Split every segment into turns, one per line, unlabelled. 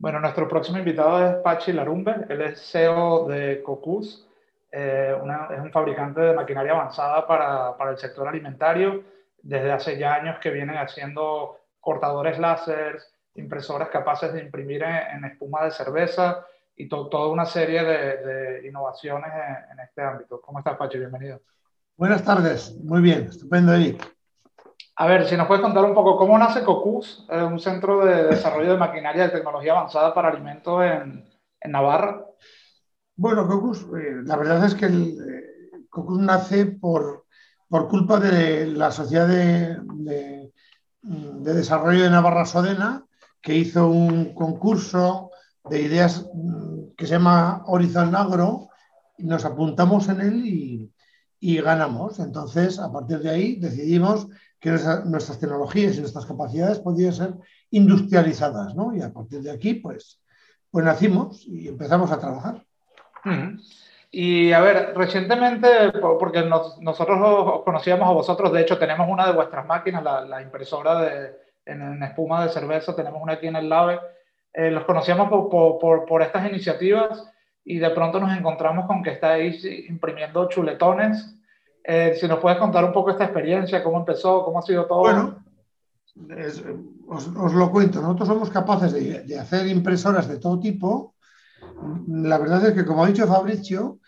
Bueno, nuestro próximo invitado es Pachi Larumbe, él es CEO de Cocus, eh, es un fabricante de maquinaria avanzada para, para, el sector alimentario. Desde hace ya años que vienen haciendo cortadores láser, impresoras capaces de imprimir en, espuma de cerveza y toda una serie de, innovaciones en, este ámbito. ¿Cómo estás, Pachi? Bienvenido.
Buenas tardes, muy bien, estupendo, Eric.
A ver, si nos puedes contar un poco cómo nace COCUS, un centro de desarrollo de maquinaria de tecnología avanzada para alimentos en, Navarra.
Bueno, COCUS, eh, la verdad es que eh, COCUS nace por, por, culpa de la Sociedad de, de, de, Desarrollo de Navarra Sodena, que hizo un concurso de ideas mm, que se llama Horizon Agro, y nos apuntamos en él y, y ganamos. Entonces, a partir de ahí decidimos que nuestras tecnologías y nuestras capacidades podían ser industrializadas, ¿no? Y a partir de aquí, pues, pues nacimos y empezamos a trabajar.
Y a ver, recientemente, porque nosotros os conocíamos a vosotros, de hecho tenemos una de vuestras máquinas, la, impresora de, en, espuma de cerveza, tenemos una aquí en el LAVE, eh, los conocíamos por, por, por, estas iniciativas y de pronto nos encontramos con que estáis imprimiendo chuletones eh, si nos puedes contar un poco esta experiencia, cómo empezó, cómo ha sido todo.
Bueno, os, lo cuento. Nosotros somos capaces de, hacer impresoras de todo tipo. La verdad es que, como ha dicho Fabricio,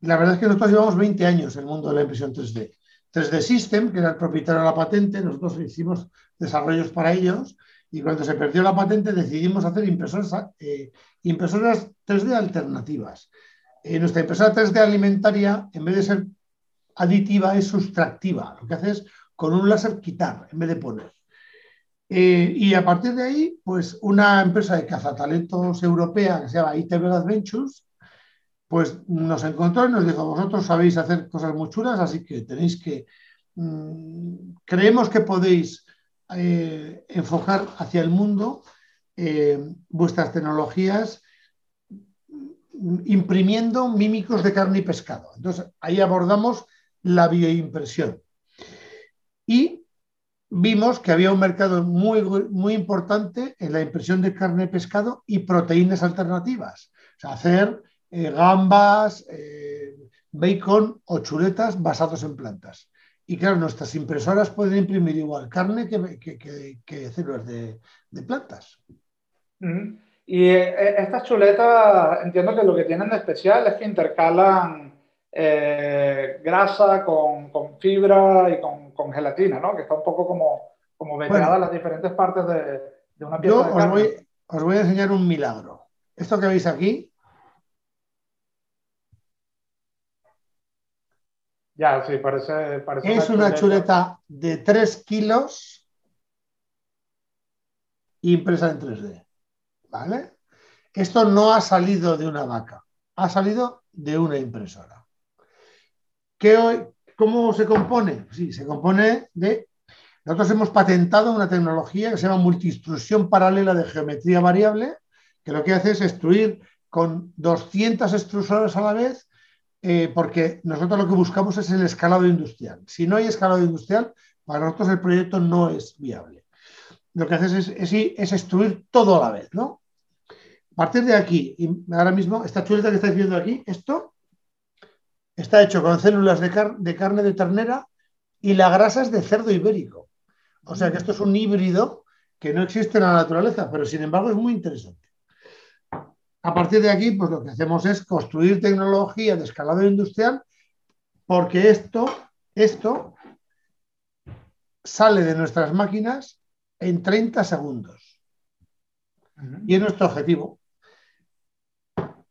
la verdad es que nosotros llevamos 20 años en el mundo de la impresión 3D. 3D System, que era el propietario de la patente, nosotros hicimos desarrollos para ellos y cuando se perdió la patente decidimos hacer impresoras, eh, impresoras 3D alternativas. Eh, nuestra impresora 3D alimentaria, en vez de ser aditiva es sustractiva. Lo que hace es con un láser quitar en vez de poner. Eh, y a partir de ahí, pues una empresa de cazatalentos europea que se llama ITV Adventures, pues nos encontró y nos dijo, vosotros sabéis hacer cosas muy chulas, así que tenéis que, mm, creemos que podéis eh, enfocar hacia el mundo eh, vuestras tecnologías mm, imprimiendo mímicos de carne y pescado. Entonces, ahí abordamos la bioimpresión. Y vimos que había un mercado muy, muy importante en la impresión de carne de pescado y proteínas alternativas. O sea, hacer eh, gambas, eh, bacon o chuletas basados en plantas. Y claro, nuestras impresoras pueden imprimir igual carne que, células de, plantas.
Y eh, estas chuletas, entiendo que lo que tienen de especial es que intercalan eh, grasa con, con, fibra y con, con, gelatina, ¿no? Que está un poco como, como las diferentes partes de, de una pieza
yo
de
os voy, os voy a enseñar un milagro. Esto que veis aquí
Ya, sí, parece. parece
es una chuleta. de 3 kilos impresa en 3D. ¿Vale? Esto no ha salido de una vaca, ha salido de una impresora. ¿Cómo se compone? Sí, se compone de... Nosotros hemos patentado una tecnología que se llama multiinstrucción paralela de geometría variable, que lo que hace es extruir con 200 extrusoras a la vez, eh, porque nosotros lo que buscamos es el escalado industrial. Si no hay escalado industrial, para nosotros el proyecto no es viable. Lo que haces es, es, es extruir todo a la vez, ¿no? A partir de aquí, y ahora mismo, esta chuleta que estáis viendo aquí, esto Está hecho con células de, carne de ternera y la grasa es de cerdo ibérico. O sea que esto es un híbrido que no existe en la naturaleza, pero sin embargo es muy interesante. A partir de aquí, pues lo que hacemos es construir tecnología de escalado industrial porque esto, esto sale de nuestras máquinas en 30 segundos. Y es nuestro objetivo.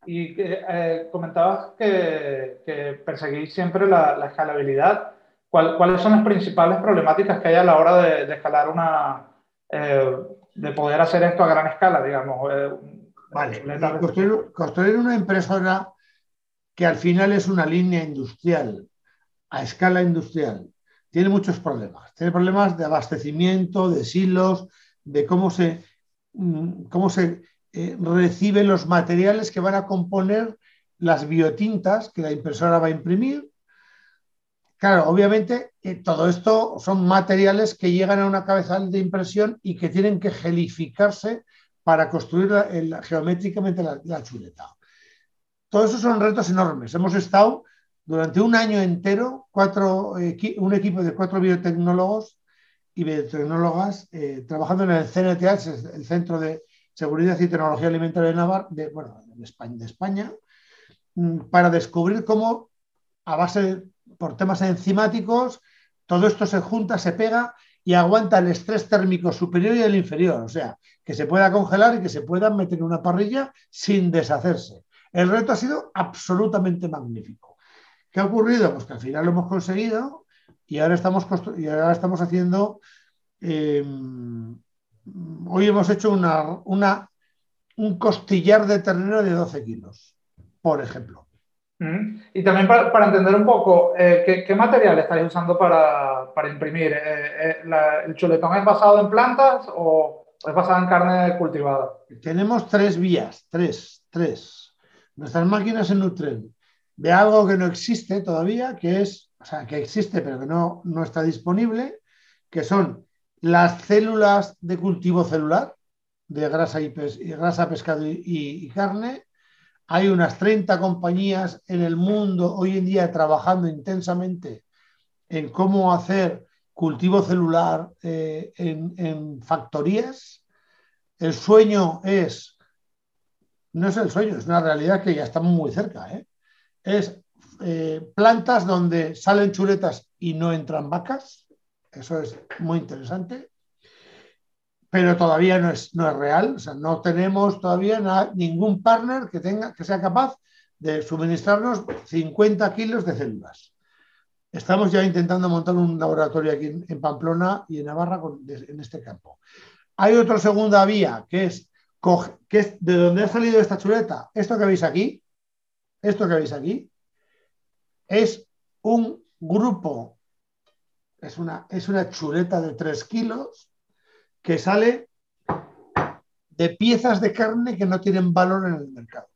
Y eh, comentabas que, perseguís siempre la, escalabilidad. ¿Cuáles son las principales problemáticas que hay a la hora de, escalar una, eh, de poder hacer esto a gran escala, digamos?
Eh, vale, construir, una impresora que al final es una línea industrial, a escala industrial, tiene muchos problemas. Tiene problemas de abastecimiento, de silos, de cómo se, mm, cómo se eh, recibe los materiales que van a componer las biotintas que la impresora va a imprimir. Claro, obviamente eh, todo esto son materiales que llegan a una cabezal de impresión y que tienen que gelificarse para construir geométricamente la, chuleta. Todos esos son retos enormes. Hemos estado durante un año entero, cuatro, un equipo de cuatro biotecnólogos y biotecnólogas eh, trabajando en el CNTH, el Centro de Seguridad y Tecnología Alimentaria de, Navarra, bueno, España, de España, mm, para descubrir cómo, a base, por temas enzimáticos, todo esto se junta, se pega y aguanta el estrés térmico superior y el inferior, o sea, que se pueda congelar y que se pueda meter en una parrilla sin deshacerse. El reto ha sido absolutamente magnífico. ¿Qué ha ocurrido? Pues que al final lo hemos conseguido y ahora estamos, y ahora estamos haciendo eh, hoy hemos hecho una, un costillar de ternero de 12 kilos, por ejemplo.
Mm. Y también para, entender un poco, eh, ¿qué, material estáis usando para, imprimir? Eh, eh, ¿El chuletón es basado en plantas o es basado en carne cultivada?
Tenemos tres vías, tres, tres. Nuestras máquinas se nutren de algo que no existe todavía, que es, o sea, que existe pero que no, no está disponible, que son las células de cultivo celular de grasa, y grasa pescado y, carne. Hay unas 30 compañías en el mundo hoy en día trabajando intensamente en cómo hacer cultivo celular eh, en, factorías. El sueño es, no es el sueño, es una realidad que ya estamos muy cerca. ¿eh? Es eh, plantas donde salen chuletas y no entran vacas eso es muy interesante. Pero todavía no es, no es real. O sea, no tenemos todavía ningún partner que, tenga, que sea capaz de suministrarnos 50 kilos de células. Estamos ya intentando montar un laboratorio aquí en, Pamplona y en Navarra en este campo. Hay otra segunda vía que es, que es de donde ha salido esta chuleta. Esto que veis aquí, esto que veis aquí, es un grupo es una, es una chuleta de 3 kilos que sale de piezas de carne que no tienen valor en el mercado.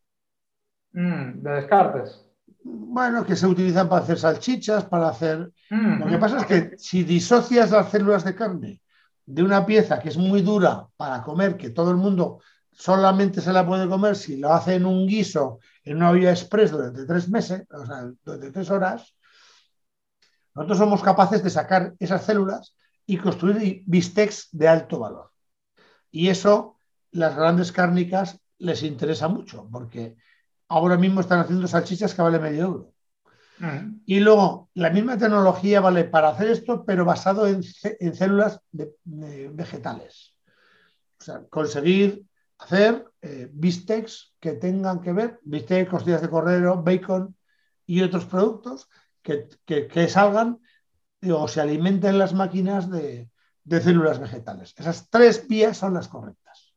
Mm, de descartes.
Bueno, que se utilizan para hacer salchichas, para hacer... Mm. Lo que pasa es que si disocias las células de carne de una pieza que es muy dura para comer, que todo el mundo solamente se la puede comer si lo hace en un guiso, en una olla express durante tres meses, o sea, durante tres horas, nosotros somos capaces de sacar esas células y construir bistecs de alto valor. Y eso las grandes cárnicas les interesa mucho, porque ahora mismo están haciendo salchichas que vale medio euro. Mm. Y luego, la misma tecnología vale para hacer esto, pero basado en, células vegetales. O sea, conseguir hacer eh, bistecs que tengan que ver, bistecs, costillas de cordero, bacon y otros productos que, salgan o se alimenten las máquinas de, células vegetales. Esas tres vías son las correctas.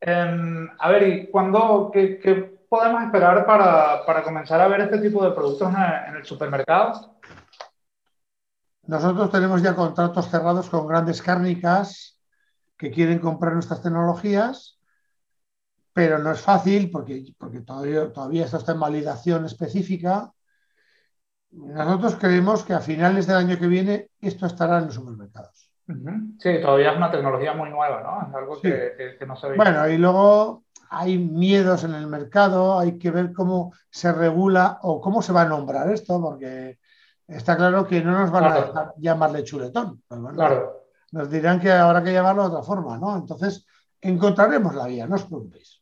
Em, a ver, ¿y cuándo, qué, podemos esperar para, comenzar a ver este tipo de productos en, el supermercado?
Nosotros tenemos ya contratos cerrados con grandes cárnicas que quieren comprar nuestras tecnologías, pero no es fácil porque, porque todavía, todavía esto está en validación específica nosotros creemos que a finales del año que viene esto estará en los supermercados.
Sí, todavía es una tecnología muy nueva, ¿no? Es algo que, no se ve.
Bueno, y luego hay miedos en el mercado, hay que ver cómo se regula o cómo se va a nombrar esto, porque está claro que no nos van a dejar llamarle chuletón. Pues claro. Nos dirán que habrá que llamarlo de otra forma, ¿no? Entonces, encontraremos la vía, no os preocupéis.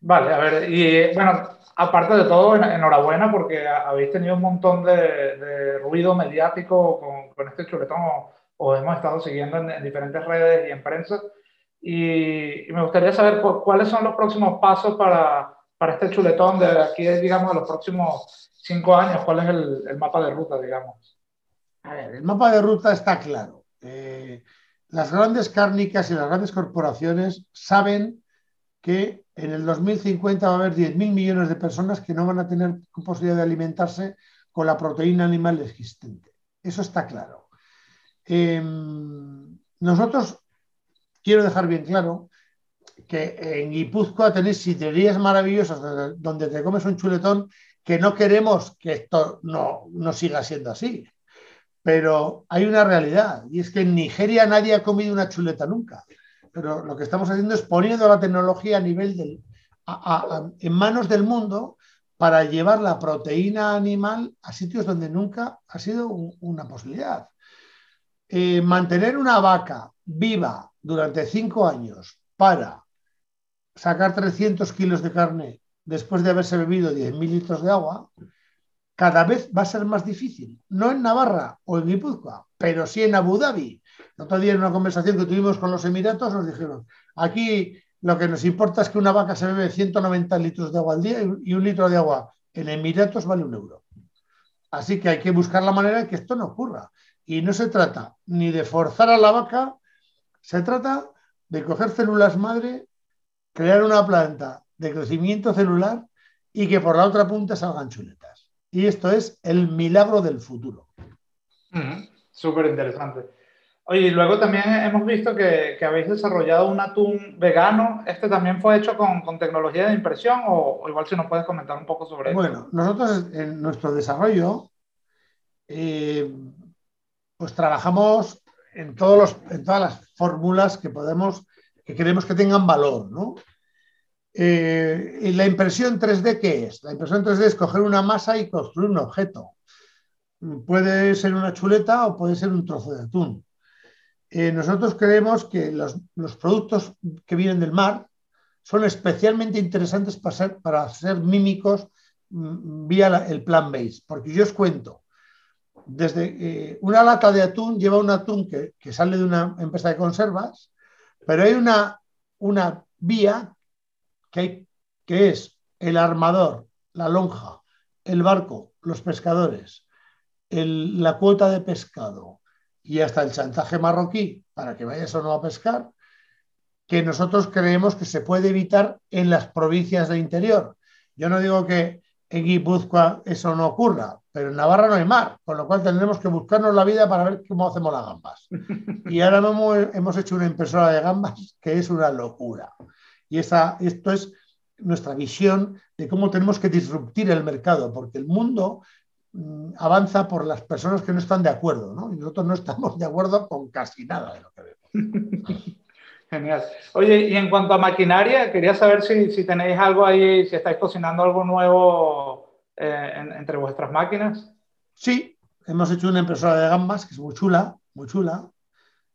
Vale, a ver, y bueno, aparte de todo, enhorabuena porque habéis tenido un montón de, ruido mediático con, este chuletón o, hemos estado siguiendo en, diferentes redes y en prensa. Y, me gustaría saber cuáles son los próximos pasos para, este chuletón de aquí, digamos, de los próximos cinco años. ¿Cuál es el, mapa de ruta, digamos?
A ver, el mapa de ruta está claro. Eh, las grandes cárnicas y las grandes corporaciones saben que en el 2050 va a haber 10.000 millones de personas que no van a tener posibilidad de alimentarse con la proteína animal existente. Eso está claro. Em, nosotros, quiero dejar bien claro que en Guipúzcoa tenéis sidrerías maravillosas donde te comes un chuletón que no queremos que esto no, no siga siendo así. Pero hay una realidad y es que en Nigeria nadie ha comido una chuleta nunca pero lo que estamos haciendo es poniendo la tecnología a nivel del, en manos del mundo para llevar la proteína animal a sitios donde nunca ha sido una posibilidad. Eh, mantener una vaca viva durante cinco años para sacar 300 kilos de carne después de haberse bebido 10.000 litros de agua, cada vez va a ser más difícil. No en Navarra o en Guipúzcoa, pero sí en Abu Dhabi. El otro día en una conversación que tuvimos con los Emiratos nos dijeron, aquí lo que nos importa es que una vaca se bebe 190 litros de agua al día y un litro de agua en Emiratos vale un euro. Así que hay que buscar la manera de que esto no ocurra. Y no se trata ni de forzar a la vaca, se trata de coger células madre, crear una planta de crecimiento celular y que por la otra punta salgan chuletas. Y esto es el milagro del futuro.
Súper interesante. Oye, y luego también hemos visto que, habéis desarrollado un atún vegano. ¿Este también fue hecho con, tecnología de impresión o, igual si nos puedes comentar un poco sobre
eso? Bueno, nosotros en nuestro desarrollo, eh, pues trabajamos en, todos los, en todas las fórmulas que podemos, que queremos que tengan valor, ¿no? Eh, ¿Y la impresión 3D qué es? La impresión 3D es coger una masa y construir un objeto. Puede ser una chuleta o puede ser un trozo de atún. Eh, nosotros creemos que los, productos que vienen del mar son especialmente interesantes para ser, para ser mímicos mm, vía el plan base, porque yo os cuento, desde eh, una lata de atún lleva un atún que, que, sale de una empresa de conservas, pero hay una, una vía que, que es el armador, la lonja, el barco, los pescadores, la cuota de pescado y hasta el chantaje marroquí para que vayas o no a pescar, que nosotros creemos que se puede evitar en las provincias de interior. Yo no digo que en Guipúzcoa eso no ocurra, pero en Navarra no hay mar, con lo cual tendremos que buscarnos la vida para ver cómo hacemos las gambas. Y ahora hemos hecho una impresora de gambas que es una locura. Y esa, esto es nuestra visión de cómo tenemos que disruptir el mercado, porque el mundo avanza por las personas que no están de acuerdo, ¿no? Y nosotros no estamos de acuerdo con casi nada de lo que vemos.
Genial. Oye, y en cuanto a maquinaria, quería saber si, si tenéis algo ahí, si estáis cocinando algo nuevo eh, entre vuestras máquinas.
Sí, hemos hecho una impresora de gambas que es muy chula, muy chula,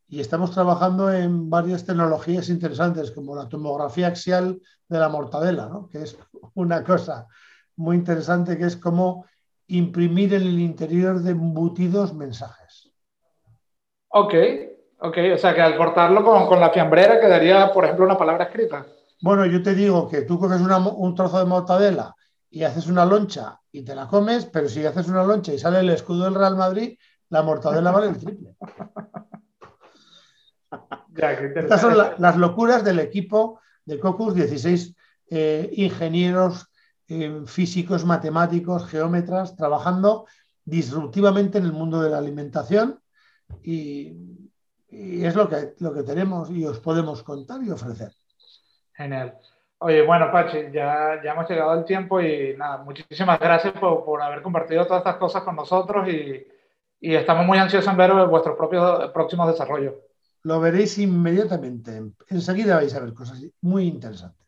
y estamos trabajando en varias tecnologías interesantes, como la tomografía axial de la mortadela, que es una cosa muy interesante, que es como imprimir en el interior de embutidos mensajes.
Ok, ok, o sea que al cortarlo con, la fiambrera quedaría, por ejemplo, una palabra escrita.
Bueno, yo te digo que tú coges un trozo de mortadela y haces una loncha y te la comes, pero si haces una loncha y sale el escudo del Real Madrid, la mortadela vale el triple. Estas son las locuras del equipo de Cocus, 16 eh, ingenieros eh, físicos, matemáticos, geómetras, trabajando disruptivamente en el mundo de la alimentación y, es lo que, lo que tenemos y os podemos contar y ofrecer.
Genial. Oye, bueno, Pachi, ya, ya hemos llegado al tiempo y nada, muchísimas gracias por, por haber compartido todas estas cosas con nosotros y, y estamos muy ansiosos en ver vuestros propios próximos desarrollos
lo veréis inmediatamente. Enseguida vais a ver cosas muy interesantes.